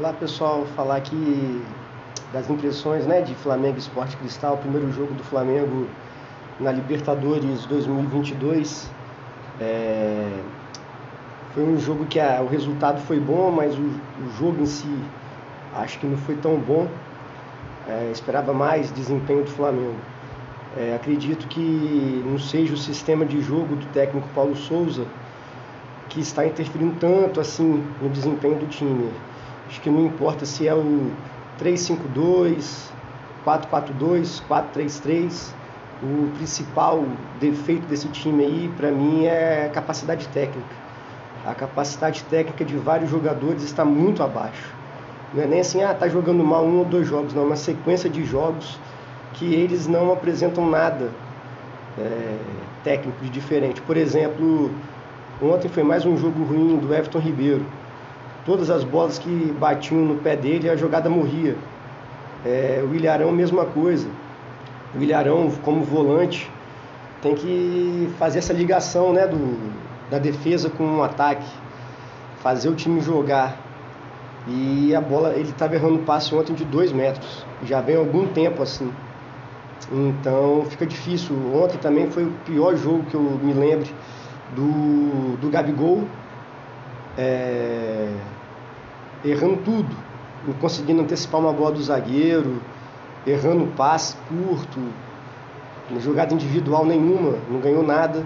Lá pessoal, falar aqui das impressões né, de Flamengo Esporte Cristal, primeiro jogo do Flamengo na Libertadores 2022. É... Foi um jogo que a, o resultado foi bom, mas o, o, jogo em si acho que não foi tão bom. É, esperava mais desempenho do Flamengo. É, acredito que não seja o sistema de jogo do técnico Paulo Souza que está interferindo tanto assim no desempenho do time. Acho que não importa se é o 352, 442, 433. O principal defeito desse time aí, para mim, é a capacidade técnica. A capacidade técnica de vários jogadores está muito abaixo. Não é nem assim, ah, tá jogando mal um ou dois jogos, não. É uma sequência de jogos que eles não apresentam nada é, técnico de diferente. Por exemplo, ontem foi mais um jogo ruim do Everton Ribeiro todas as bolas que batiam no pé dele, a jogada morria. É, o Ilharão, mesma coisa. O Ilharão, como volante, tem que fazer essa ligação né, do, da defesa com o ataque, fazer o time jogar. E a bola, ele estava errando passe ontem de dois metros, já vem algum tempo assim. Então fica difícil. Ontem também foi o pior jogo que eu me lembro do, do Gabigol é, errando tudo, não conseguindo antecipar uma bola do zagueiro, errando passe curto, jogada individual nenhuma, não ganhou nada.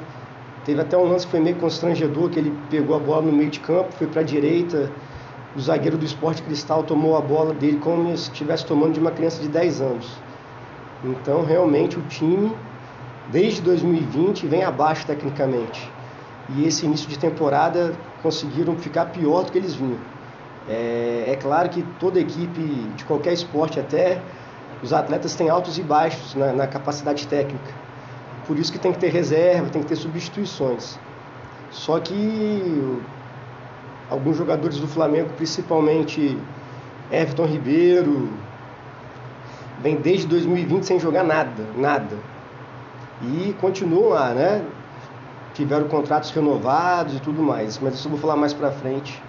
Teve até um lance que foi meio constrangedor, que ele pegou a bola no meio de campo, foi para a direita, o zagueiro do Esporte Cristal tomou a bola dele como se estivesse tomando de uma criança de 10 anos. Então, realmente, o time, desde 2020, vem abaixo tecnicamente. E esse início de temporada conseguiram ficar pior do que eles vinham. É, é claro que toda equipe de qualquer esporte, até os atletas têm altos e baixos na, na capacidade técnica. Por isso que tem que ter reserva, tem que ter substituições. Só que alguns jogadores do Flamengo, principalmente Everton Ribeiro, vem desde 2020 sem jogar nada, nada. E continuam lá, né? Tiveram contratos renovados e tudo mais, mas isso eu vou falar mais para frente,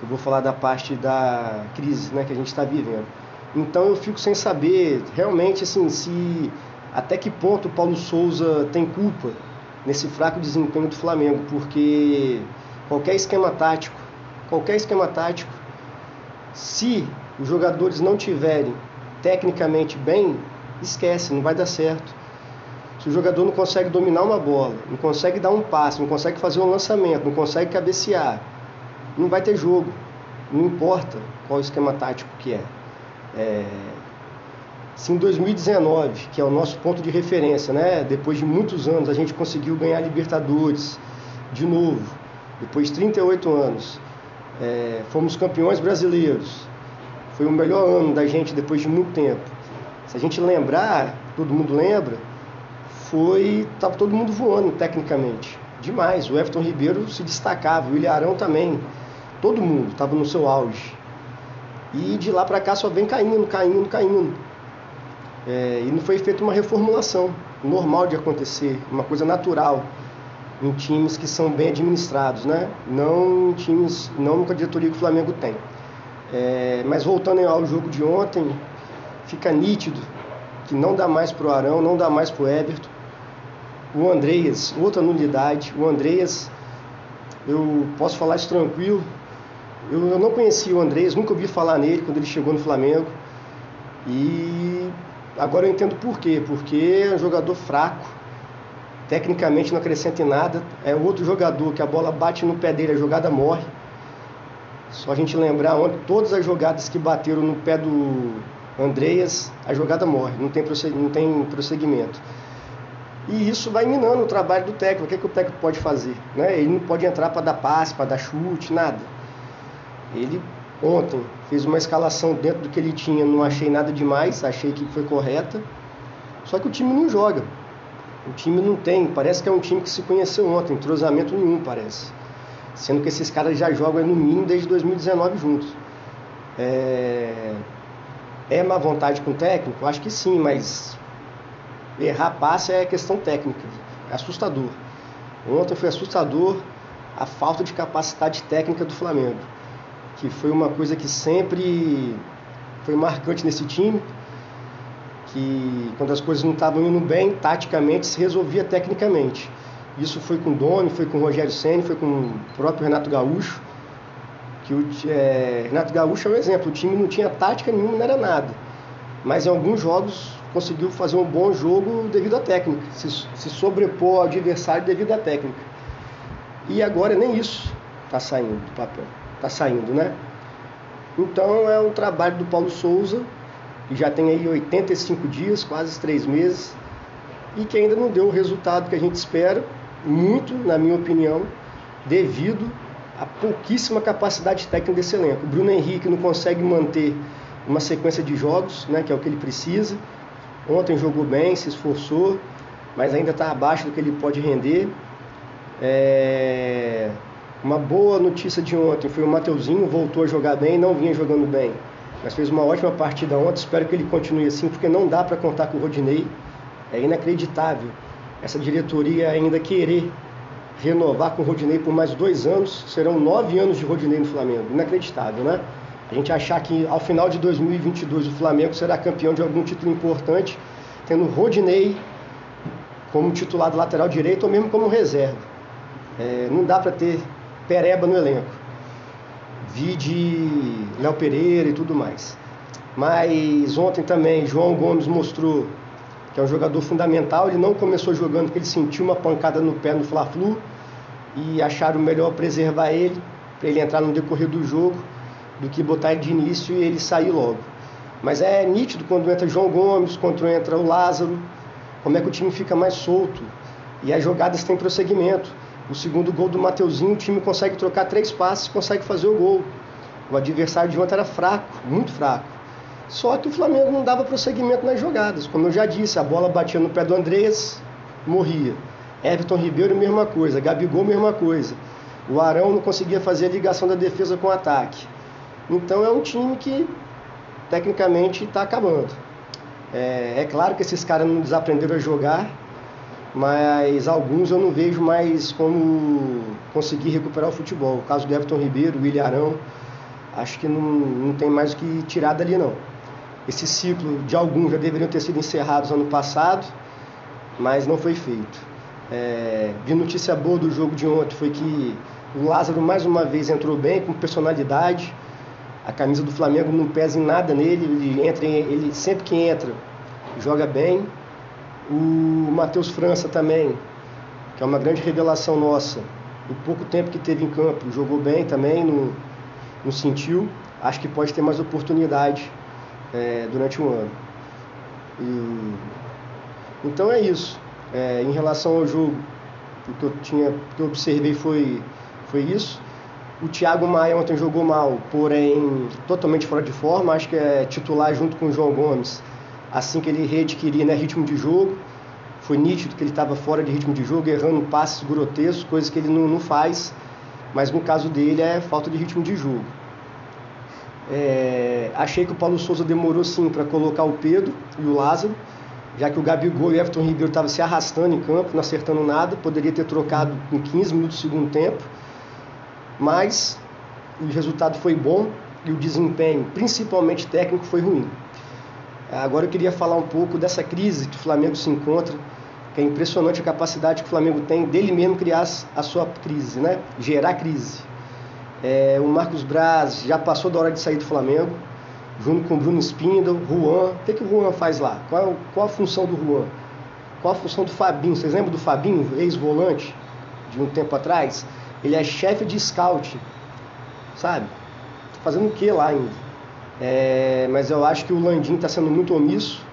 eu vou falar da parte da crise né, que a gente está vivendo. Então eu fico sem saber realmente assim se até que ponto o Paulo Souza tem culpa nesse fraco desempenho do Flamengo, porque qualquer esquema tático, qualquer esquema tático, se os jogadores não tiverem tecnicamente bem, esquece, não vai dar certo. Se o jogador não consegue dominar uma bola, não consegue dar um passe, não consegue fazer um lançamento, não consegue cabecear, não vai ter jogo. Não importa qual esquema tático que é. é... Se em 2019, que é o nosso ponto de referência, né? depois de muitos anos a gente conseguiu ganhar Libertadores de novo, depois de 38 anos, é... fomos campeões brasileiros, foi o melhor ano da gente depois de muito tempo. Se a gente lembrar, todo mundo lembra, foi. Tava todo mundo voando tecnicamente. Demais. O Everton Ribeiro se destacava, o Ilharão também. Todo mundo estava no seu auge. E de lá para cá só vem caindo, caindo, caindo. É, e não foi feita uma reformulação normal de acontecer, uma coisa natural em times que são bem administrados, né? Não em times, não com diretoria que o Flamengo tem. É, mas voltando ao jogo de ontem, fica nítido que não dá mais para o Arão, não dá mais para o Everton o Andreas, outra nulidade. O Andreas, eu posso falar isso tranquilo. Eu, eu não conhecia o Andreas, nunca ouvi falar nele quando ele chegou no Flamengo. E agora eu entendo por quê. Porque é um jogador fraco, tecnicamente não acrescenta em nada. É outro jogador que a bola bate no pé dele, a jogada morre. Só a gente lembrar ontem, todas as jogadas que bateram no pé do Andreas, a jogada morre, não tem, não tem prosseguimento. E isso vai minando o trabalho do técnico. O que, é que o técnico pode fazer? Né? Ele não pode entrar para dar passe, para dar chute, nada. Ele ontem fez uma escalação dentro do que ele tinha, não achei nada demais, achei que foi correta. Só que o time não joga. O time não tem, parece que é um time que se conheceu ontem, entrosamento nenhum parece. Sendo que esses caras já jogam no mínimo desde 2019 juntos. É, é má vontade com o técnico? Acho que sim, mas Errar passe é questão técnica, é assustador. Ontem foi assustador a falta de capacidade técnica do Flamengo. que foi uma coisa que sempre foi marcante nesse time, que quando as coisas não estavam indo bem, taticamente se resolvia tecnicamente. Isso foi com o Domi, foi com o Rogério Senna, foi com o próprio Renato Gaúcho. Que o, é, Renato Gaúcho é um exemplo, o time não tinha tática nenhuma, não era nada. Mas em alguns jogos conseguiu fazer um bom jogo devido à técnica, se, se sobrepor ao adversário devido à técnica. E agora nem isso está saindo do papel, está saindo, né? Então é um trabalho do Paulo Souza, que já tem aí 85 dias, quase três meses, e que ainda não deu o resultado que a gente espera, muito, na minha opinião, devido à pouquíssima capacidade técnica desse elenco. O Bruno Henrique não consegue manter uma sequência de jogos, né, que é o que ele precisa. Ontem jogou bem, se esforçou, mas ainda está abaixo do que ele pode render. É... Uma boa notícia de ontem foi o Mateuzinho, voltou a jogar bem, não vinha jogando bem, mas fez uma ótima partida ontem. Espero que ele continue assim, porque não dá para contar com o Rodinei. É inacreditável essa diretoria ainda querer renovar com o Rodinei por mais dois anos. Serão nove anos de Rodinei no Flamengo. Inacreditável, né? A gente achar que ao final de 2022 o Flamengo será campeão de algum título importante, tendo Rodinei como titular do lateral direito ou mesmo como reserva. É, não dá para ter pereba no elenco. Vi de Léo Pereira e tudo mais. Mas ontem também João Gomes mostrou que é um jogador fundamental. Ele não começou jogando porque ele sentiu uma pancada no pé no Fla-Flu e acharam melhor preservar ele para ele entrar no decorrer do jogo do que botar de início e ele sair logo. Mas é nítido quando entra João Gomes, quando entra o Lázaro, como é que o time fica mais solto e as jogadas têm prosseguimento. O segundo gol do Mateuzinho, o time consegue trocar três passes e consegue fazer o gol. O adversário de ontem era fraco, muito fraco. Só que o Flamengo não dava prosseguimento nas jogadas. Como eu já disse, a bola batia no pé do Andrés, morria. Everton Ribeiro, mesma coisa. Gabigol, mesma coisa. O Arão não conseguia fazer a ligação da defesa com o ataque. Então é um time que, tecnicamente, está acabando. É, é, claro que esses caras não desaprenderam a jogar, mas alguns eu não vejo mais como conseguir recuperar o futebol. O caso do Everton Ribeiro, William Arão, acho que não, não tem mais o que tirar dali não. Esse ciclo de alguns já deveriam ter sido encerrados ano passado, mas não foi feito. É, vi notícia boa do jogo de ontem foi que o Lázaro mais uma vez entrou bem, com personalidade. A camisa do Flamengo não pesa em nada nele, ele entra, ele sempre que entra joga bem. O Matheus França também, que é uma grande revelação nossa. O pouco tempo que teve em campo, jogou bem também, não, não sentiu. Acho que pode ter mais oportunidade é, durante um ano. E, então é isso. É, em relação ao jogo, o que eu tinha, que eu observei foi, foi isso. O Thiago Maia ontem jogou mal, porém totalmente fora de forma. Acho que é titular junto com o João Gomes. Assim que ele readquirir né, ritmo de jogo, foi nítido que ele estava fora de ritmo de jogo, errando passes grotescos, coisas que ele não, não faz. Mas no caso dele é falta de ritmo de jogo. É, achei que o Paulo Souza demorou sim para colocar o Pedro e o Lázaro, já que o Gabigol e o Everton Ribeiro estavam se arrastando em campo, não acertando nada, poderia ter trocado em 15 minutos do segundo tempo, mas o resultado foi bom e o desempenho, principalmente técnico, foi ruim. Agora eu queria falar um pouco dessa crise que o Flamengo se encontra, que é impressionante a capacidade que o Flamengo tem dele mesmo criar a sua crise, né? gerar crise. É, o Marcos Braz já passou da hora de sair do Flamengo, junto com o Bruno Spindle, Juan. O que, que o Juan faz lá? Qual, qual a função do Juan? Qual a função do Fabinho? Vocês lembram do Fabinho, ex-volante, de um tempo atrás? Ele é chefe de scout, sabe? Fazendo o que lá ainda? É, mas eu acho que o Landim está sendo muito omisso.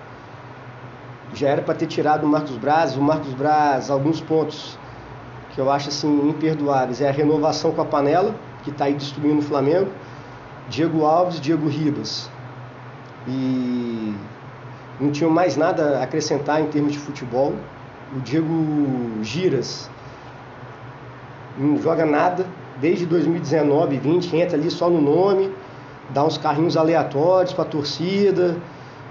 Já era para ter tirado o Marcos Braz. O Marcos Braz, alguns pontos que eu acho assim imperdoáveis é a renovação com a panela que está aí destruindo o Flamengo, Diego Alves, Diego Ribas. E não tinham mais nada a acrescentar em termos de futebol. O Diego Giras não joga nada desde 2019, 20, entra ali só no nome, dá uns carrinhos aleatórios para a torcida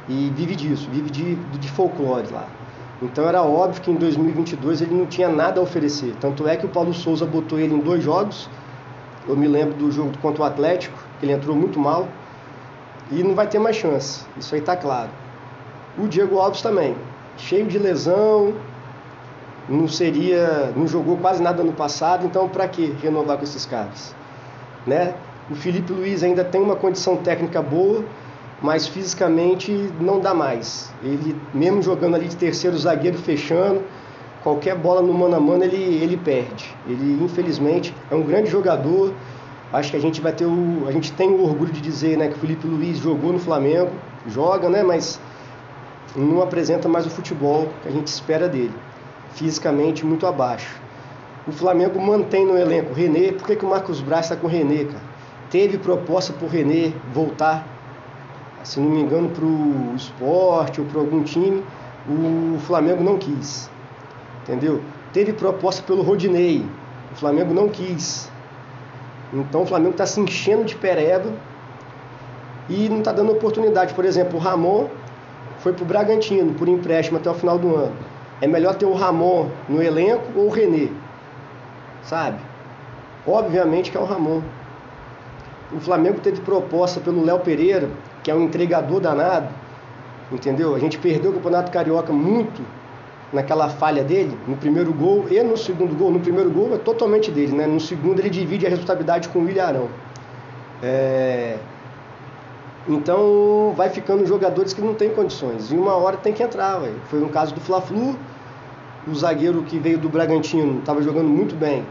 e vive disso, vive de, de folclore lá. Então era óbvio que em 2022 ele não tinha nada a oferecer. Tanto é que o Paulo Souza botou ele em dois jogos Eu me lembro do jogo contra o Atlético, que ele entrou muito mal e não vai ter mais chance. Isso aí está claro. O Diego Alves também, cheio de lesão, não seria, não jogou quase nada no passado, então para que renovar com esses caras, né? O Felipe Luiz ainda tem uma condição técnica boa, mas fisicamente não dá mais. Ele mesmo jogando ali de terceiro zagueiro fechando, qualquer bola no mano a mano ele, ele perde. Ele infelizmente é um grande jogador. Acho que a gente vai ter o a gente tem o orgulho de dizer, né, que o Felipe Luiz jogou no Flamengo, joga, né, mas não apresenta mais o futebol que a gente espera dele fisicamente muito abaixo. O Flamengo mantém no elenco René. Por que, que o Marcos Braz está com o René, cara? Teve proposta para o René voltar, se não me engano, para o esporte ou para algum time. O Flamengo não quis. Entendeu? Teve proposta pelo Rodinei. O Flamengo não quis. Então o Flamengo está se enchendo de pereba e não está dando oportunidade. Por exemplo, o Ramon foi para o Bragantino por empréstimo até o final do ano. É melhor ter o Ramon no elenco ou o René? Sabe? Obviamente que é o Ramon. O Flamengo teve proposta pelo Léo Pereira, que é um entregador danado, entendeu? A gente perdeu o Campeonato Carioca muito naquela falha dele, no primeiro gol e no segundo gol. No primeiro gol é totalmente dele, né? No segundo ele divide a responsabilidade com o William Arão. É... Então vai ficando jogadores que não têm condições. E uma hora tem que entrar, véio. Foi no caso do Fla-Flu, o zagueiro que veio do Bragantino estava jogando muito bem,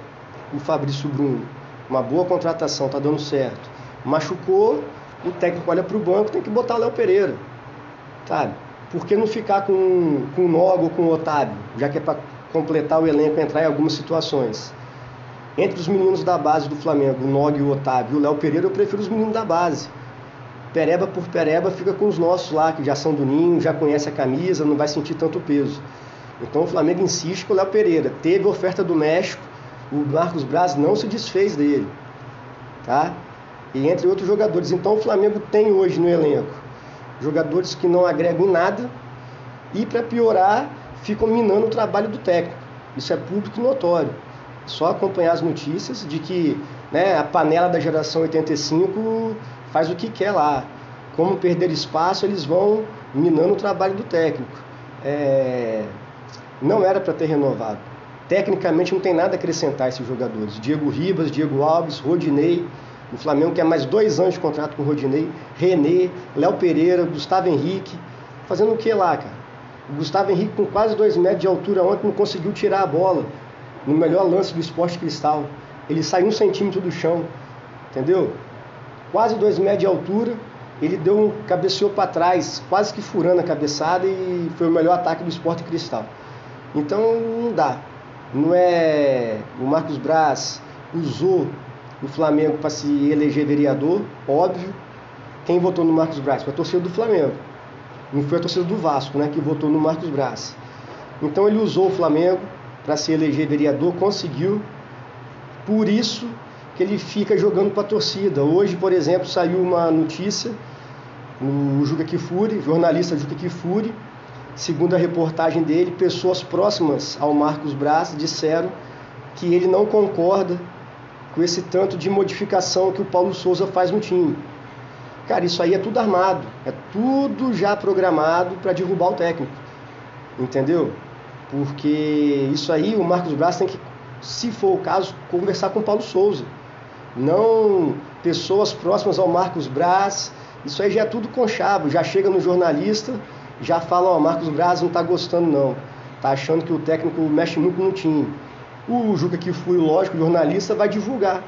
o Fabrício Bruno. Uma boa contratação, tá dando certo. Machucou, o técnico olha para o banco, tem que botar o Léo Pereira. Sabe? Por que não ficar com, com o Nogo ou com o Otávio, já que é para completar o elenco entrar em algumas situações? Entre os meninos da base do Flamengo, o Nog, o Otávio e o Léo Pereira, eu prefiro os meninos da base pereba por pereba fica com os nossos lá, que já são do ninho, já conhece a camisa, não vai sentir tanto peso. Então o Flamengo insiste com o Léo Pereira. Teve oferta do México, o Marcos Braz não se desfez dele. Tá? E entre outros jogadores. Então o Flamengo tem hoje no elenco jogadores que não agregam nada e para piorar ficam minando o trabalho do técnico. Isso é público notório. Só acompanhar as notícias de que né, a panela da geração 85 faz o que quer lá. Como perder espaço, eles vão minando o trabalho do técnico. É... Não era para ter renovado. Tecnicamente não tem nada a acrescentar esses jogadores. Diego Ribas, Diego Alves, Rodinei. O Flamengo quer mais dois anos de contrato com o Rodinei. René, Léo Pereira, Gustavo Henrique. Fazendo o que lá, cara? O Gustavo Henrique com quase dois metros de altura ontem não conseguiu tirar a bola. No melhor lance do esporte cristal. Ele sai um centímetro do chão. Entendeu? Quase dois metros de altura. Ele deu um cabeceou para trás, quase que furando a cabeçada e foi o melhor ataque do esporte cristal. Então não dá. Não é. O Marcos Braz usou o Flamengo para se eleger vereador, óbvio. Quem votou no Marcos Braz? Foi a torcida do Flamengo. Não foi a torcida do Vasco, né, que votou no Marcos Braz. Então ele usou o Flamengo para se eleger vereador, conseguiu. Por isso que ele fica jogando para a torcida. Hoje, por exemplo, saiu uma notícia no Juca Kifuri, jornalista Juca Kifuri, segundo a reportagem dele, pessoas próximas ao Marcos Braz disseram que ele não concorda com esse tanto de modificação que o Paulo Souza faz no time. Cara, isso aí é tudo armado, é tudo já programado para derrubar o técnico. Entendeu? Porque isso aí o Marcos Braz tem que, se for o caso, conversar com o Paulo Souza não pessoas próximas ao Marcos Braz. Isso aí já é tudo conchavo, já chega no jornalista, já fala, ó, Marcos Braz não está gostando não, tá achando que o técnico mexe muito no time. O Juca que foi lógico, jornalista, vai divulgar.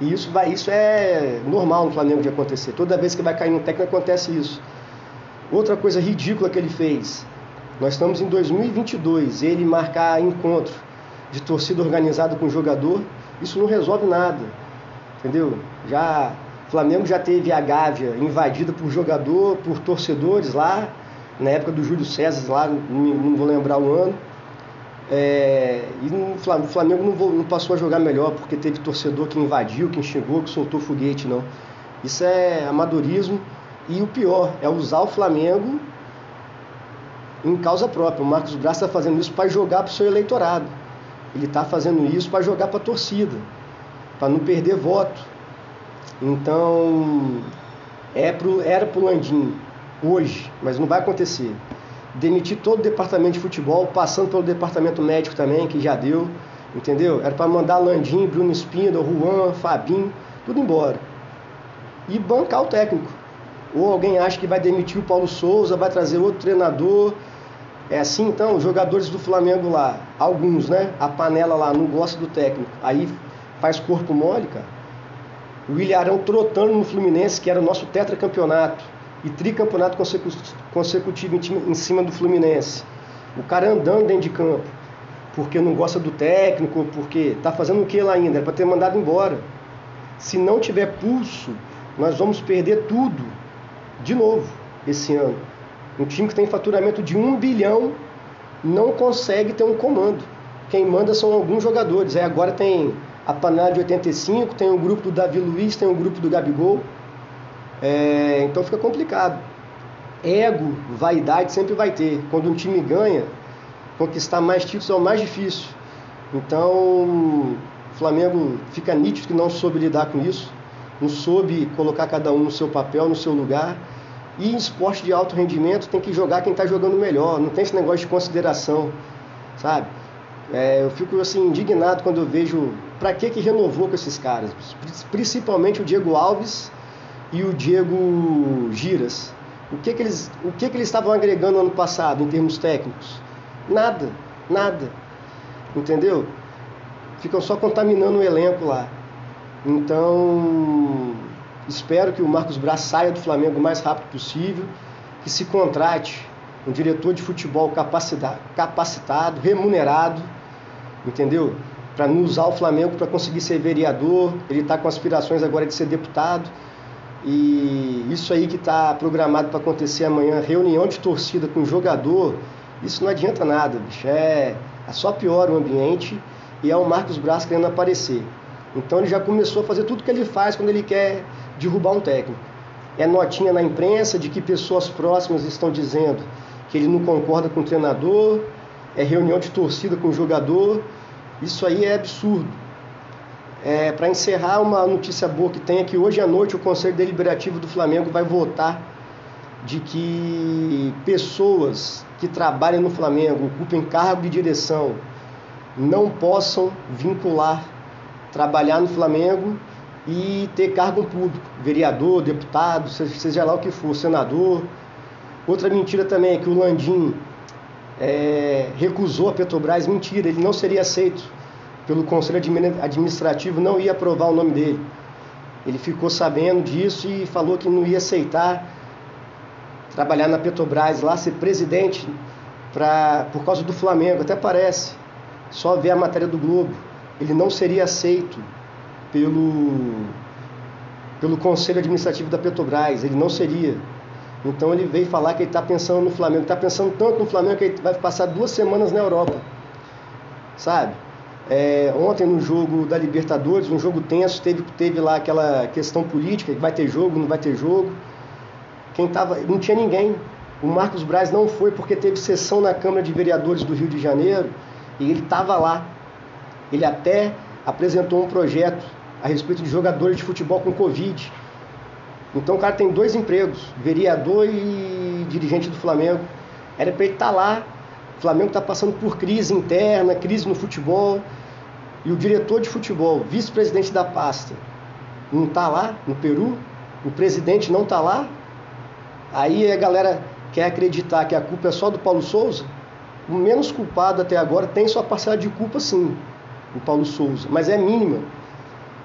E isso, vai, isso é normal no Flamengo de acontecer. Toda vez que vai cair um técnico acontece isso. Outra coisa ridícula que ele fez. Nós estamos em 2022, ele marcar encontro de torcida organizada com jogador, isso não resolve nada entendeu? Já Flamengo já teve a Gávea invadida por jogador, por torcedores lá, na época do Júlio César, lá, não, não vou lembrar o ano. É, e o Flamengo não, não, passou a jogar melhor porque teve torcedor que invadiu, que enxergou, que soltou foguete, não. Isso é amadorismo. E o pior é usar o Flamengo em causa própria. O Marcos Braz está fazendo isso para jogar para o seu eleitorado. Ele está fazendo isso para jogar para a torcida para não perder voto. Então, é pro, era para o Landim hoje, mas não vai acontecer. Demitir todo o departamento de futebol, passando pelo departamento médico também, que já deu, entendeu? Era para mandar Landim, Bruno Espíndola, Juan, Fabinho, tudo embora. E bancar o técnico. Ou alguém acha que vai demitir o Paulo Souza, vai trazer outro treinador. É assim então, os jogadores do Flamengo lá, alguns, né? A panela lá não gosta do técnico. Aí faz corpo mole, cara. O Ilharão trotando no Fluminense, que era o nosso tetracampeonato e tricampeonato consecutivo em cima do Fluminense. O cara andando dentro de campo, porque não gosta do técnico, porque tá fazendo o que lá ainda? Era para ter mandado embora. Se não tiver pulso, nós vamos perder tudo de novo esse ano. Um time que tem faturamento de um bilhão não consegue ter um comando. Quem manda são alguns jogadores. Aí agora tem a panela de 85, tem o grupo do Davi Luiz, tem o grupo do Gabigol. É, então fica complicado. Ego, vaidade sempre vai ter. Quando um time ganha, conquistar mais títulos é o mais difícil. Então, o Flamengo fica nítido que não soube lidar com isso, não soube colocar cada um no seu papel, no seu lugar. E em esporte de alto rendimento tem que jogar quem está jogando melhor, não tem esse negócio de consideração, sabe? É, eu fico assim indignado quando eu vejo para que que renovou com esses caras, principalmente o Diego Alves e o Diego Giras. O que que eles, o que que eles estavam agregando ano passado em termos técnicos? Nada, nada. Entendeu? Ficam só contaminando o elenco lá. Então, espero que o Marcos Braz saia do Flamengo o mais rápido possível, que se contrate um diretor de futebol capacitado, capacitado remunerado, entendeu? Para não usar o Flamengo para conseguir ser vereador. Ele está com aspirações agora de ser deputado. E isso aí que está programado para acontecer amanhã, reunião de torcida com jogador, isso não adianta nada, bicho. É, é só piora o ambiente e é o Marcos Braz querendo aparecer. Então ele já começou a fazer tudo que ele faz quando ele quer derrubar um técnico. É notinha na imprensa de que pessoas próximas estão dizendo que ele não concorda com o treinador, é reunião de torcida com o jogador. Isso aí é absurdo. É, Para encerrar, uma notícia boa que tem é que hoje à noite o Conselho Deliberativo do Flamengo vai votar de que pessoas que trabalhem no Flamengo, ocupem cargo de direção, não possam vincular trabalhar no Flamengo e ter cargo público, vereador, deputado, seja lá o que for, senador. Outra mentira também é que o Landim é, recusou a Petrobras, mentira, ele não seria aceito pelo Conselho Administrativo, não ia aprovar o nome dele. Ele ficou sabendo disso e falou que não ia aceitar trabalhar na Petrobras lá, ser presidente pra, por causa do Flamengo, até parece. Só ver a matéria do Globo. Ele não seria aceito pelo, pelo Conselho Administrativo da Petrobras, ele não seria. Então ele veio falar que ele está pensando no Flamengo, está pensando tanto no Flamengo que ele vai passar duas semanas na Europa, sabe? É, ontem no jogo da Libertadores, um jogo tenso, teve, teve lá aquela questão política, vai ter jogo, não vai ter jogo. Quem tava, não tinha ninguém. O Marcos Braz não foi porque teve sessão na Câmara de Vereadores do Rio de Janeiro e ele estava lá. Ele até apresentou um projeto a respeito de jogadores de futebol com Covid. Então o cara tem dois empregos, vereador e dirigente do Flamengo. Era para ele estar tá lá. O Flamengo está passando por crise interna, crise no futebol. E o diretor de futebol, vice-presidente da pasta, não está lá no Peru. O presidente não está lá. Aí a galera quer acreditar que a culpa é só do Paulo Souza. O menos culpado até agora tem sua parcela de culpa sim, o Paulo Souza, mas é mínima.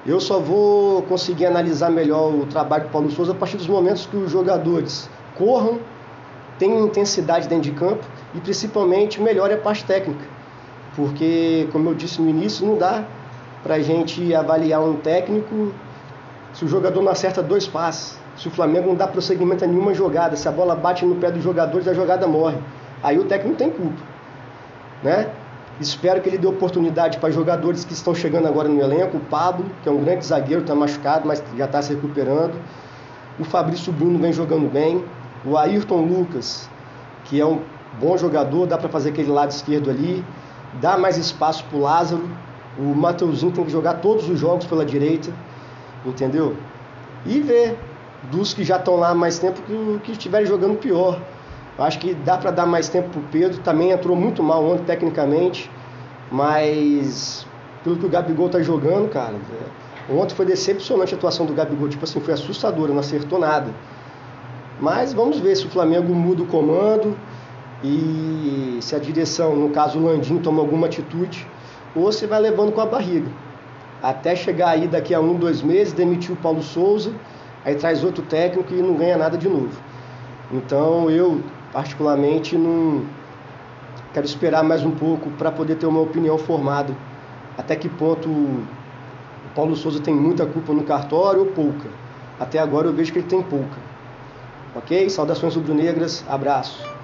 Eu só vou conseguir analisar melhor o trabalho do Paulo Souza a partir dos momentos que os jogadores corram, tenham intensidade dentro de campo e principalmente melhore a parte técnica. Porque, como eu disse no início, não dá para a gente avaliar um técnico se o jogador não acerta dois passes, se o Flamengo não dá prosseguimento a nenhuma jogada, se a bola bate no pé dos jogadores, a jogada morre. Aí o técnico tem culpa. Né? Espero que ele dê oportunidade para jogadores que estão chegando agora no elenco. O Pablo, que é um grande zagueiro, está machucado, mas já está se recuperando. O Fabrício Bruno vem jogando bem. O Ayrton Lucas, que é um bom jogador, dá para fazer aquele lado esquerdo ali. Dá mais espaço para o Lázaro. O Mateuzinho tem que jogar todos os jogos pela direita, entendeu? E ver dos que já estão lá há mais tempo que, que estiverem jogando pior. Acho que dá para dar mais tempo pro Pedro, também entrou muito mal ontem tecnicamente, mas pelo que o Gabigol tá jogando, cara, é, ontem foi decepcionante a atuação do Gabigol, tipo assim, foi assustadora, não acertou nada. Mas vamos ver se o Flamengo muda o comando e se a direção, no caso o Landim, toma alguma atitude, ou se vai levando com a barriga. Até chegar aí daqui a um, dois meses, demitir o Paulo Souza, aí traz outro técnico e não ganha nada de novo. Então eu, particularmente, não quero esperar mais um pouco para poder ter uma opinião formada. Até que ponto o Paulo Souza tem muita culpa no cartório ou pouca? Até agora eu vejo que ele tem pouca. Ok? Saudações rubro-negras, abraço.